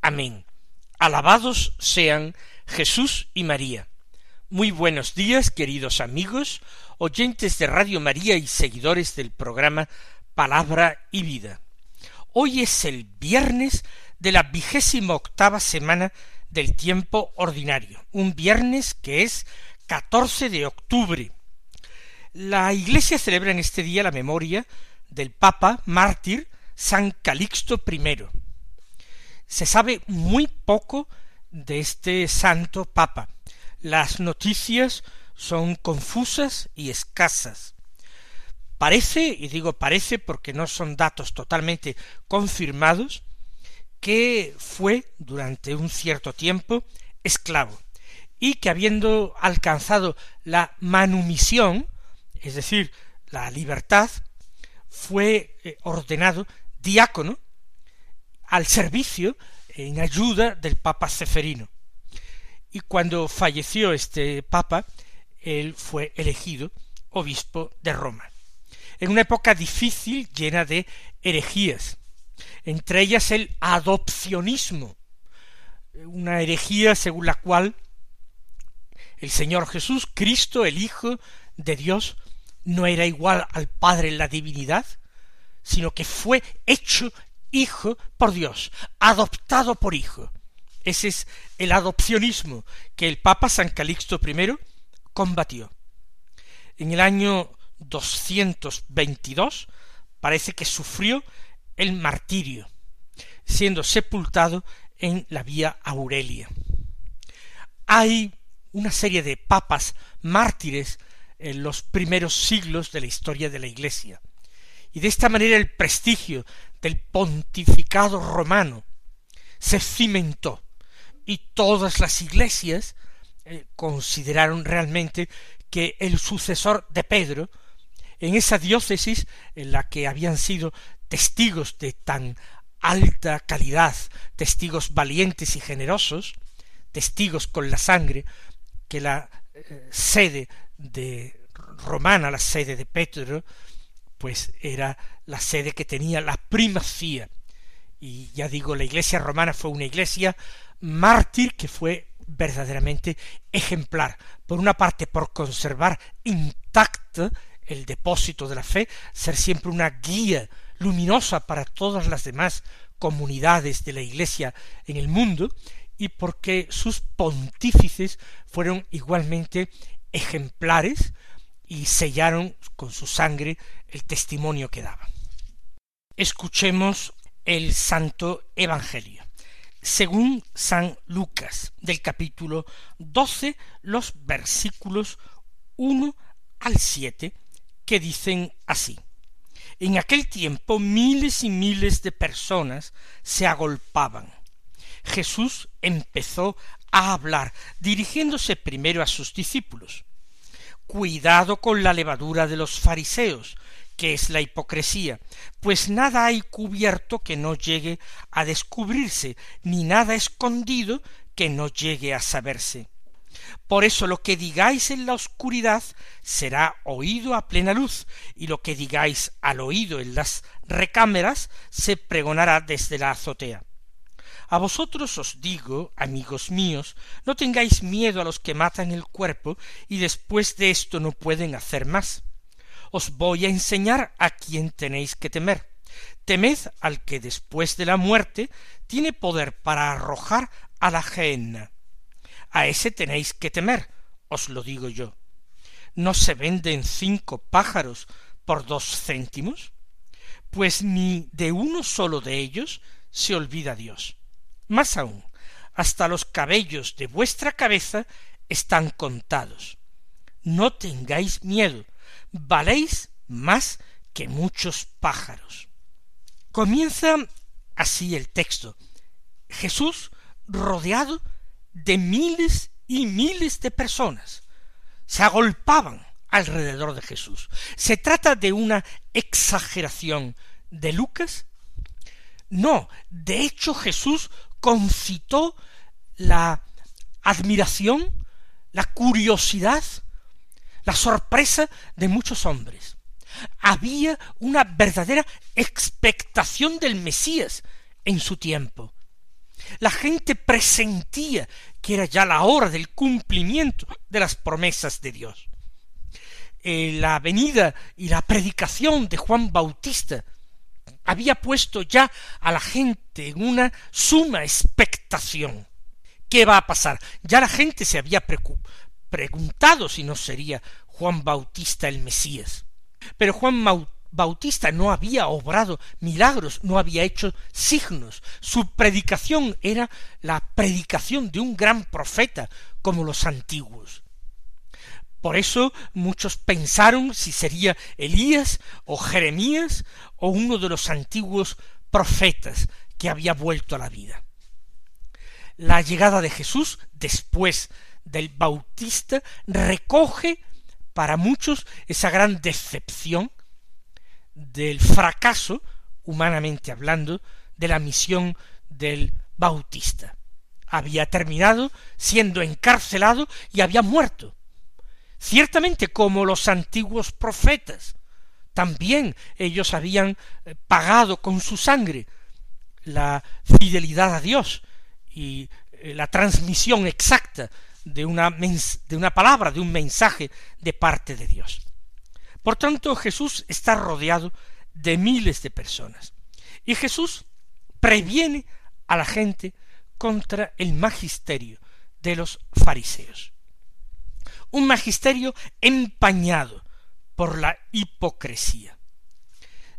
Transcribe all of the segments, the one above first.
Amén. Alabados sean Jesús y María. Muy buenos días, queridos amigos, oyentes de Radio María y seguidores del programa Palabra y Vida. Hoy es el viernes de la vigésima octava semana del tiempo ordinario, un viernes que es 14 de octubre. La Iglesia celebra en este día la memoria del Papa mártir San Calixto I. Se sabe muy poco de este santo Papa. Las noticias son confusas y escasas. Parece, y digo parece porque no son datos totalmente confirmados, que fue durante un cierto tiempo esclavo y que habiendo alcanzado la manumisión, es decir, la libertad, fue eh, ordenado diácono al servicio en ayuda del Papa Ceferino. Y cuando falleció este Papa, él fue elegido obispo de Roma. En una época difícil, llena de herejías, entre ellas el adopcionismo, una herejía según la cual el Señor Jesús, Cristo, el Hijo de Dios, no era igual al Padre en la divinidad, sino que fue hecho hijo por Dios, adoptado por hijo. Ese es el adopcionismo que el Papa San Calixto I combatió. En el año 222 parece que sufrió el martirio, siendo sepultado en la vía Aurelia. Hay una serie de papas mártires en los primeros siglos de la historia de la Iglesia. Y de esta manera el prestigio del pontificado romano se cimentó y todas las iglesias eh, consideraron realmente que el sucesor de Pedro, en esa diócesis en la que habían sido testigos de tan alta calidad, testigos valientes y generosos, testigos con la sangre, que la eh, sede de romana, la sede de Petro, pues era la sede que tenía la primacía. Y ya digo, la iglesia romana fue una iglesia mártir que fue verdaderamente ejemplar. Por una parte, por conservar intacto el depósito de la fe, ser siempre una guía luminosa para todas las demás comunidades de la iglesia en el mundo, y porque sus pontífices fueron igualmente ejemplares y sellaron con su sangre el testimonio que daban. Escuchemos el Santo Evangelio. Según San Lucas, del capítulo doce, los versículos uno al siete, que dicen así. En aquel tiempo miles y miles de personas se agolpaban. Jesús empezó a hablar, dirigiéndose primero a sus discípulos. Cuidado con la levadura de los fariseos, que es la hipocresía, pues nada hay cubierto que no llegue a descubrirse, ni nada escondido que no llegue a saberse. Por eso lo que digáis en la oscuridad será oído a plena luz, y lo que digáis al oído en las recámaras se pregonará desde la azotea. A vosotros os digo, amigos míos, no tengáis miedo a los que matan el cuerpo y después de esto no pueden hacer más. Os voy a enseñar a quién tenéis que temer. Temed al que después de la muerte tiene poder para arrojar a la gehenna. A ese tenéis que temer, os lo digo yo. ¿No se venden cinco pájaros por dos céntimos? Pues ni de uno solo de ellos se olvida Dios. Más aún, hasta los cabellos de vuestra cabeza están contados. No tengáis miedo, valéis más que muchos pájaros. Comienza así el texto. Jesús rodeado de miles y miles de personas. Se agolpaban alrededor de Jesús. ¿Se trata de una exageración de Lucas? No, de hecho Jesús concitó la admiración, la curiosidad, la sorpresa de muchos hombres. Había una verdadera expectación del Mesías en su tiempo. La gente presentía que era ya la hora del cumplimiento de las promesas de Dios. Eh, la venida y la predicación de Juan Bautista había puesto ya a la gente en una suma expectación. ¿Qué va a pasar? Ya la gente se había preguntado si no sería Juan Bautista el Mesías. Pero Juan Bautista no había obrado milagros, no había hecho signos. Su predicación era la predicación de un gran profeta como los antiguos. Por eso muchos pensaron si sería Elías o Jeremías o uno de los antiguos profetas que había vuelto a la vida. La llegada de Jesús después del Bautista recoge para muchos esa gran decepción del fracaso, humanamente hablando, de la misión del Bautista. Había terminado siendo encarcelado y había muerto. Ciertamente como los antiguos profetas. También ellos habían eh, pagado con su sangre la fidelidad a Dios y eh, la transmisión exacta de una, de una palabra, de un mensaje de parte de Dios. Por tanto, Jesús está rodeado de miles de personas. Y Jesús previene a la gente contra el magisterio de los fariseos un magisterio empañado por la hipocresía.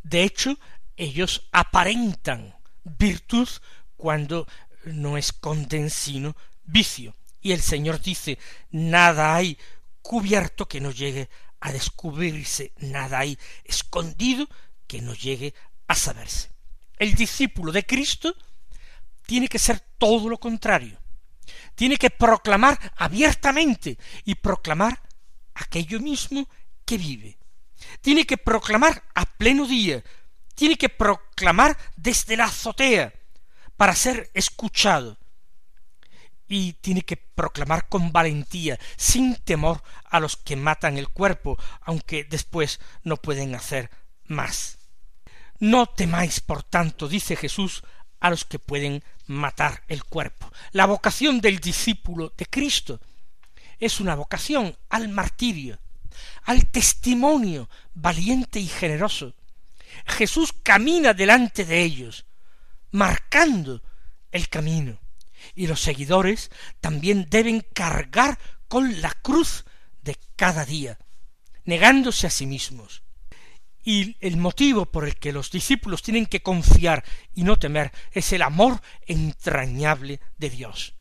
De hecho, ellos aparentan virtud cuando no esconden sino vicio. Y el Señor dice, nada hay cubierto que no llegue a descubrirse, nada hay escondido que no llegue a saberse. El discípulo de Cristo tiene que ser todo lo contrario tiene que proclamar abiertamente y proclamar aquello mismo que vive. Tiene que proclamar a pleno día, tiene que proclamar desde la azotea para ser escuchado. Y tiene que proclamar con valentía, sin temor a los que matan el cuerpo, aunque después no pueden hacer más. No temáis, por tanto, dice Jesús, a los que pueden matar el cuerpo. La vocación del discípulo de Cristo es una vocación al martirio, al testimonio valiente y generoso. Jesús camina delante de ellos, marcando el camino, y los seguidores también deben cargar con la cruz de cada día, negándose a sí mismos, y el motivo por el que los discípulos tienen que confiar y no temer es el amor entrañable de Dios.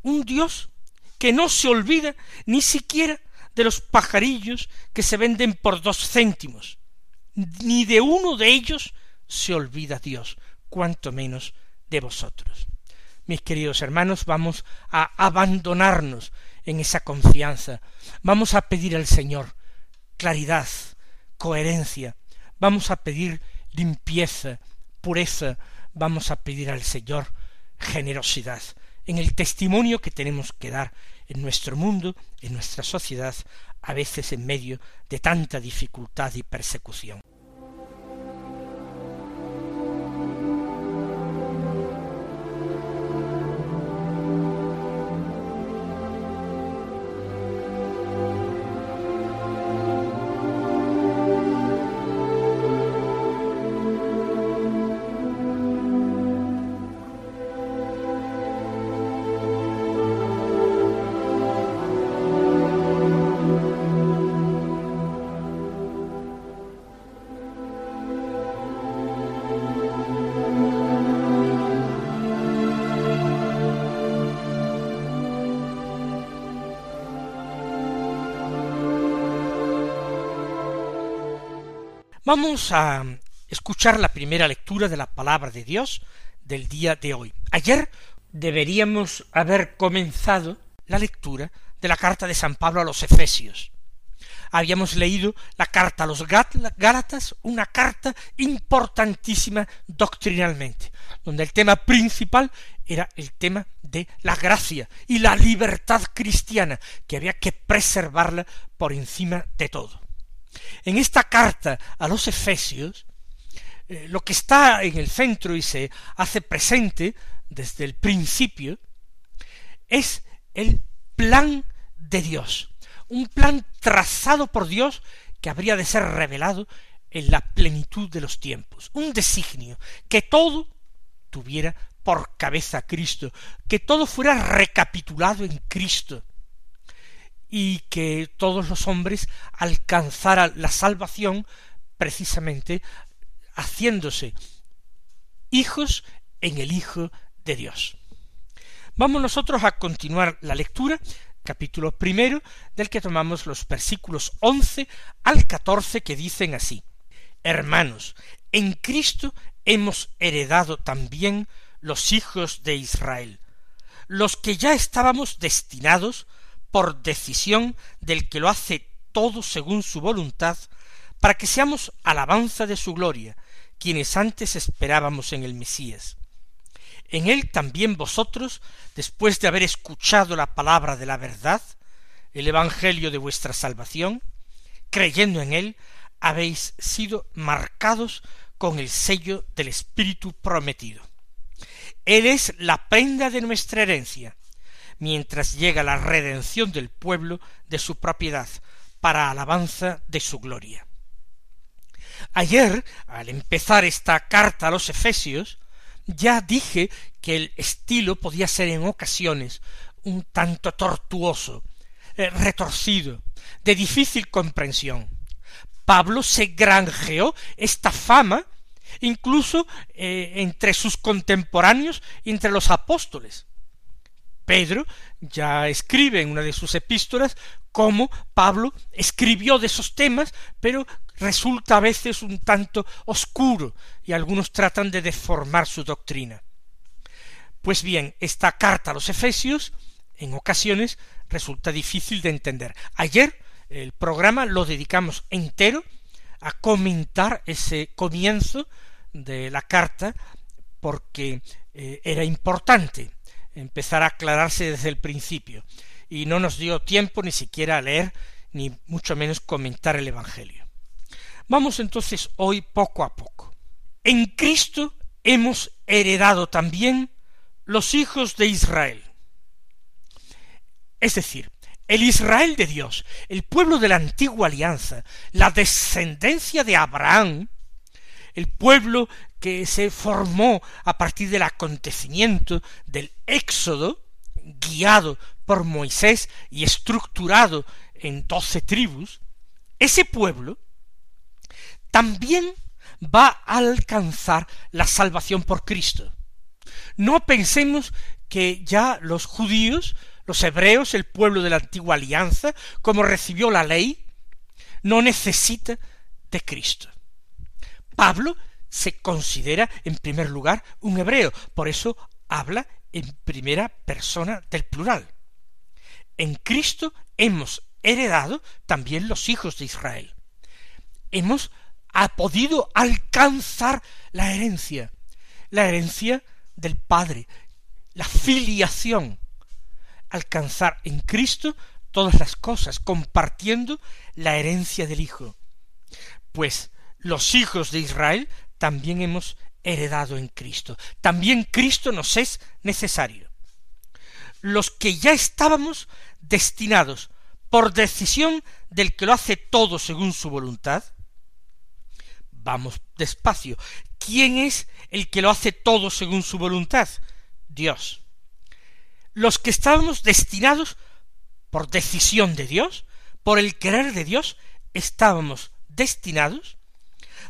Un Dios que no se olvida ni siquiera de los pajarillos que se venden por dos céntimos. Ni de uno de ellos se olvida Dios, cuanto menos de vosotros. Mis queridos hermanos, vamos a abandonarnos en esa confianza. Vamos a pedir al Señor claridad, coherencia, vamos a pedir limpieza, pureza, vamos a pedir al Señor generosidad. En el testimonio que tenemos que dar en nuestro mundo, en nuestra sociedad, a veces en medio de tanta dificultad y persecución. Vamos a escuchar la primera lectura de la palabra de Dios del día de hoy. Ayer deberíamos haber comenzado la lectura de la carta de San Pablo a los Efesios. Habíamos leído la carta a los Gálatas, una carta importantísima doctrinalmente, donde el tema principal era el tema de la gracia y la libertad cristiana, que había que preservarla por encima de todo. En esta carta a los Efesios, eh, lo que está en el centro y se hace presente desde el principio es el plan de Dios, un plan trazado por Dios que habría de ser revelado en la plenitud de los tiempos, un designio, que todo tuviera por cabeza a Cristo, que todo fuera recapitulado en Cristo, y que todos los hombres alcanzaran la salvación precisamente haciéndose hijos en el Hijo de Dios. Vamos nosotros a continuar la lectura, capítulo primero, del que tomamos los versículos once al catorce que dicen así Hermanos, en Cristo hemos heredado también los hijos de Israel, los que ya estábamos destinados por decisión del que lo hace todo según su voluntad, para que seamos alabanza de su gloria, quienes antes esperábamos en el Mesías. En él también vosotros, después de haber escuchado la palabra de la verdad, el Evangelio de vuestra salvación, creyendo en él, habéis sido marcados con el sello del Espíritu prometido. Él es la prenda de nuestra herencia, mientras llega la redención del pueblo de su propiedad, para alabanza de su gloria. Ayer, al empezar esta carta a los Efesios, ya dije que el estilo podía ser en ocasiones un tanto tortuoso, eh, retorcido, de difícil comprensión. Pablo se granjeó esta fama incluso eh, entre sus contemporáneos y entre los apóstoles. Pedro ya escribe en una de sus epístolas cómo Pablo escribió de esos temas, pero resulta a veces un tanto oscuro y algunos tratan de deformar su doctrina. Pues bien, esta carta a los Efesios en ocasiones resulta difícil de entender. Ayer el programa lo dedicamos entero a comentar ese comienzo de la carta porque eh, era importante empezar a aclararse desde el principio, y no nos dio tiempo ni siquiera a leer, ni mucho menos comentar el Evangelio. Vamos entonces hoy poco a poco. En Cristo hemos heredado también los hijos de Israel. Es decir, el Israel de Dios, el pueblo de la antigua alianza, la descendencia de Abraham, el pueblo que se formó a partir del acontecimiento del Éxodo, guiado por Moisés y estructurado en doce tribus, ese pueblo también va a alcanzar la salvación por Cristo. No pensemos que ya los judíos, los hebreos, el pueblo de la antigua alianza, como recibió la ley, no necesita de Cristo. Pablo se considera en primer lugar un hebreo, por eso habla en primera persona del plural. En Cristo hemos heredado también los hijos de Israel. Hemos ha podido alcanzar la herencia, la herencia del Padre, la filiación, alcanzar en Cristo todas las cosas, compartiendo la herencia del Hijo. Pues los hijos de Israel también hemos heredado en Cristo. También Cristo nos es necesario. Los que ya estábamos destinados por decisión del que lo hace todo según su voluntad, vamos despacio. ¿Quién es el que lo hace todo según su voluntad? Dios. Los que estábamos destinados por decisión de Dios, por el querer de Dios, estábamos destinados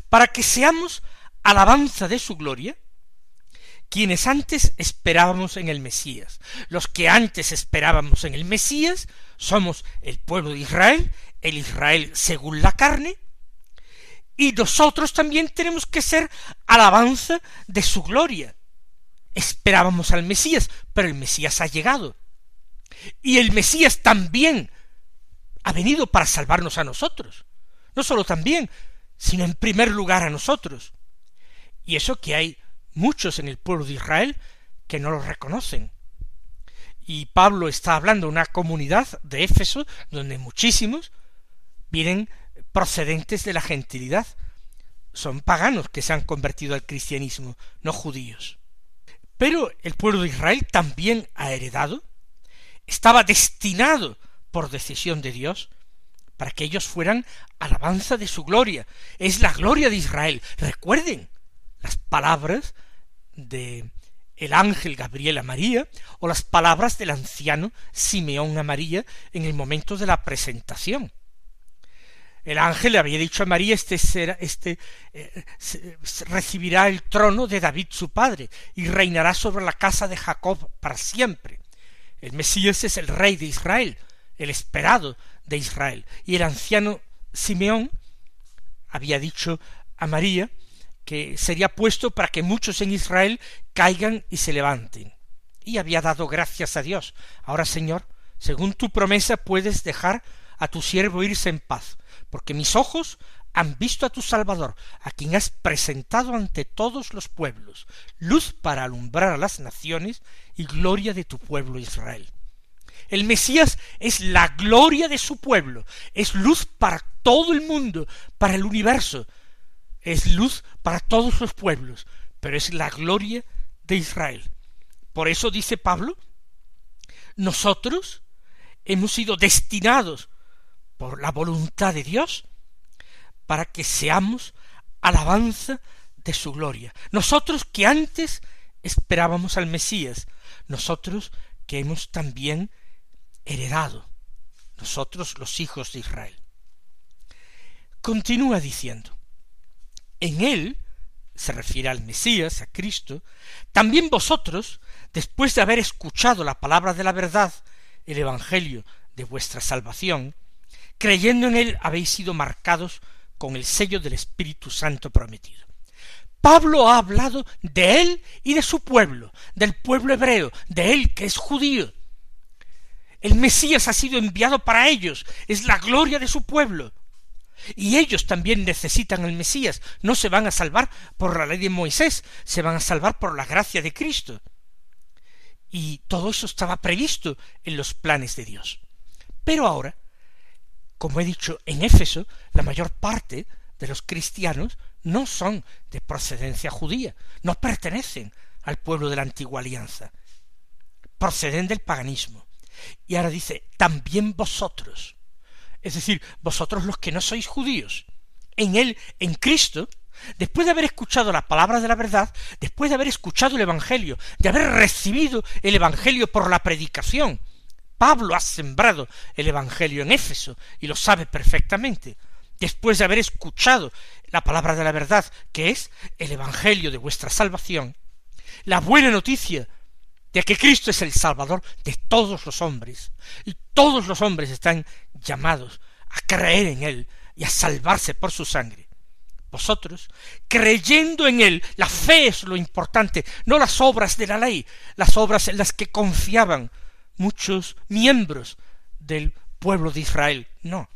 para que seamos alabanza de su gloria, quienes antes esperábamos en el Mesías. Los que antes esperábamos en el Mesías somos el pueblo de Israel, el Israel según la carne, y nosotros también tenemos que ser alabanza de su gloria. esperábamos al Mesías, pero el Mesías ha llegado. Y el Mesías también ha venido para salvarnos a nosotros. No solo también, sino en primer lugar a nosotros. Y eso que hay muchos en el pueblo de Israel que no lo reconocen. Y Pablo está hablando de una comunidad de Éfeso donde muchísimos vienen procedentes de la gentilidad. Son paganos que se han convertido al cristianismo, no judíos. Pero el pueblo de Israel también ha heredado, estaba destinado por decisión de Dios, para que ellos fueran alabanza de su gloria. Es la gloria de Israel. Recuerden las palabras de el ángel Gabriel a María o las palabras del anciano Simeón a María en el momento de la presentación. El ángel le había dicho a María, este, será, este eh, recibirá el trono de David su padre y reinará sobre la casa de Jacob para siempre. El Mesías es el rey de Israel, el esperado de Israel. Y el anciano Simeón había dicho a María que sería puesto para que muchos en Israel caigan y se levanten. Y había dado gracias a Dios. Ahora, Señor, según tu promesa puedes dejar a tu siervo irse en paz, porque mis ojos han visto a tu Salvador, a quien has presentado ante todos los pueblos, luz para alumbrar a las naciones y gloria de tu pueblo Israel. El Mesías es la gloria de su pueblo, es luz para todo el mundo, para el universo, es luz para todos los pueblos, pero es la gloria de Israel. Por eso dice Pablo, nosotros hemos sido destinados por la voluntad de Dios para que seamos alabanza de su gloria. Nosotros que antes esperábamos al Mesías, nosotros que hemos también heredado, nosotros los hijos de Israel. Continúa diciendo, en él, se refiere al Mesías, a Cristo, también vosotros, después de haber escuchado la palabra de la verdad, el Evangelio de vuestra salvación, creyendo en él habéis sido marcados con el sello del Espíritu Santo prometido. Pablo ha hablado de él y de su pueblo, del pueblo hebreo, de él que es judío. El Mesías ha sido enviado para ellos, es la gloria de su pueblo. Y ellos también necesitan el Mesías, no se van a salvar por la ley de Moisés, se van a salvar por la gracia de Cristo. Y todo eso estaba previsto en los planes de Dios. Pero ahora, como he dicho, en Éfeso, la mayor parte de los cristianos no son de procedencia judía, no pertenecen al pueblo de la antigua alianza, proceden del paganismo. Y ahora dice, también vosotros, es decir, vosotros los que no sois judíos, en él, en Cristo, después de haber escuchado la palabra de la verdad, después de haber escuchado el Evangelio, de haber recibido el Evangelio por la predicación, Pablo ha sembrado el Evangelio en Éfeso y lo sabe perfectamente. Después de haber escuchado la palabra de la verdad, que es el Evangelio de vuestra salvación, la buena noticia de que Cristo es el Salvador de todos los hombres, y todos los hombres están llamados a creer en Él y a salvarse por su sangre. Vosotros, creyendo en Él, la fe es lo importante, no las obras de la ley, las obras en las que confiaban muchos miembros del pueblo de Israel, no.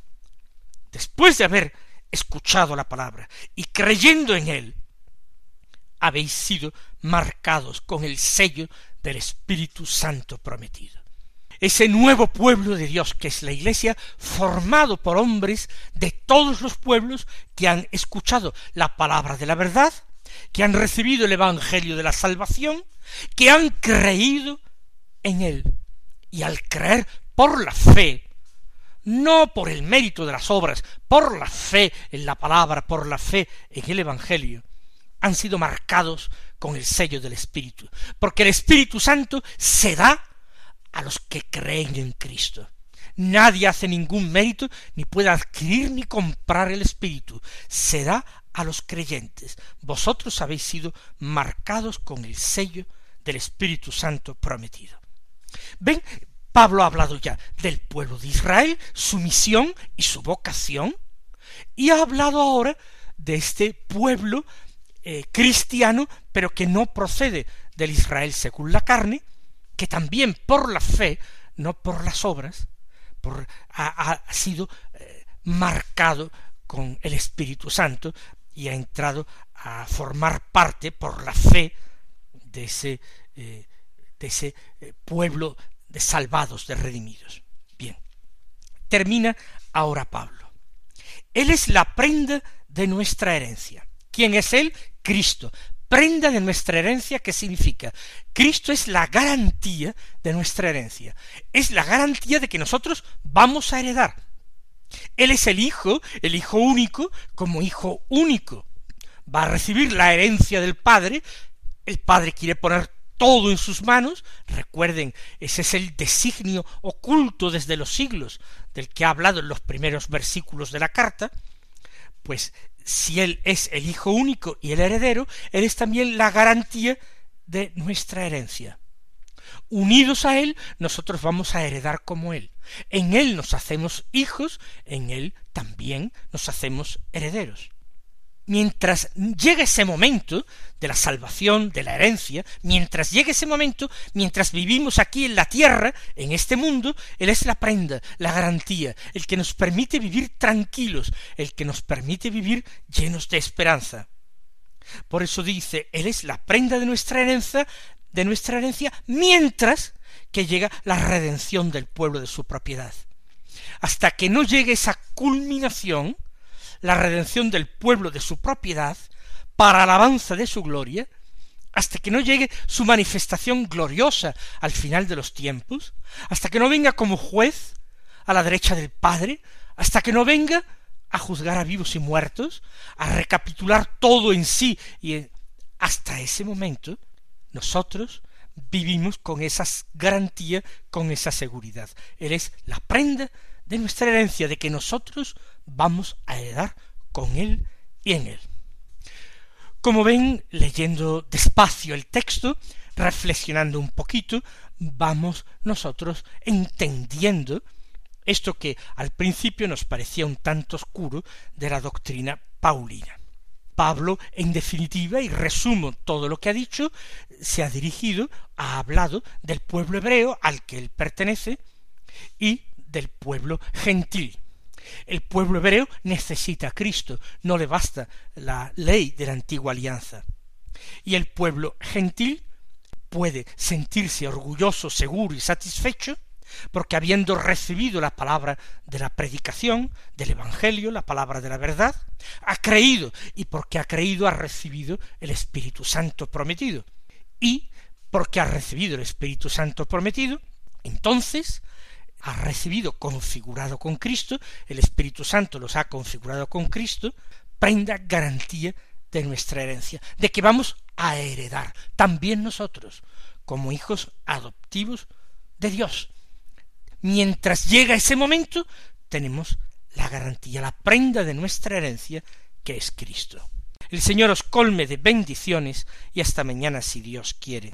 Después de haber escuchado la palabra y creyendo en Él, habéis sido marcados con el sello del Espíritu Santo prometido. Ese nuevo pueblo de Dios que es la Iglesia, formado por hombres de todos los pueblos que han escuchado la palabra de la verdad, que han recibido el Evangelio de la salvación, que han creído en él. Y al creer por la fe, no por el mérito de las obras, por la fe en la palabra, por la fe en el Evangelio, han sido marcados con el sello del Espíritu, porque el Espíritu Santo se da a los que creen en Cristo. Nadie hace ningún mérito, ni puede adquirir ni comprar el Espíritu. Se da a los creyentes. Vosotros habéis sido marcados con el sello del Espíritu Santo prometido. Ven, Pablo ha hablado ya del pueblo de Israel, su misión y su vocación, y ha hablado ahora de este pueblo eh, cristiano, pero que no procede del Israel según la carne, que también por la fe, no por las obras, ha, sido eh, marcado con el Espíritu Santo y ha entrado a formar parte por la fe de ese, eh, de ese pueblo de salvados, de redimidos. Bien, termina ahora Pablo. Él es la prenda de nuestra herencia. ¿Quién es Él? Cristo. Prenda de nuestra herencia, ¿qué significa? Cristo es la garantía de nuestra herencia. Es la garantía de que nosotros vamos a heredar. Él es el Hijo, el Hijo único, como Hijo único. Va a recibir la herencia del Padre. El Padre quiere poner todo en sus manos. Recuerden, ese es el designio oculto desde los siglos del que ha hablado en los primeros versículos de la carta. Pues si Él es el Hijo único y el heredero, Él es también la garantía de nuestra herencia. Unidos a Él, nosotros vamos a heredar como Él. En Él nos hacemos hijos, en Él también nos hacemos herederos mientras llegue ese momento de la salvación, de la herencia, mientras llegue ese momento, mientras vivimos aquí en la tierra, en este mundo, Él es la prenda, la garantía, el que nos permite vivir tranquilos, el que nos permite vivir llenos de esperanza. Por eso dice, Él es la prenda de nuestra herencia, de nuestra herencia, mientras que llega la redención del pueblo de su propiedad. Hasta que no llegue esa culminación, la redención del pueblo de su propiedad, para alabanza de su gloria, hasta que no llegue su manifestación gloriosa al final de los tiempos, hasta que no venga como juez a la derecha del Padre, hasta que no venga a juzgar a vivos y muertos, a recapitular todo en sí, y hasta ese momento nosotros vivimos con esa garantía, con esa seguridad. Él es la prenda de nuestra herencia, de que nosotros vamos a heredar con él y en él. Como ven, leyendo despacio el texto, reflexionando un poquito, vamos nosotros entendiendo esto que al principio nos parecía un tanto oscuro de la doctrina paulina. Pablo, en definitiva, y resumo todo lo que ha dicho, se ha dirigido, ha hablado del pueblo hebreo al que él pertenece y del pueblo gentil. El pueblo hebreo necesita a Cristo, no le basta la ley de la antigua alianza. Y el pueblo gentil puede sentirse orgulloso, seguro y satisfecho, porque habiendo recibido la palabra de la predicación, del Evangelio, la palabra de la verdad, ha creído, y porque ha creído ha recibido el Espíritu Santo prometido. Y porque ha recibido el Espíritu Santo prometido, entonces ha recibido configurado con Cristo, el Espíritu Santo los ha configurado con Cristo, prenda garantía de nuestra herencia, de que vamos a heredar también nosotros, como hijos adoptivos de Dios. Mientras llega ese momento, tenemos la garantía, la prenda de nuestra herencia, que es Cristo. El Señor os colme de bendiciones y hasta mañana si Dios quiere.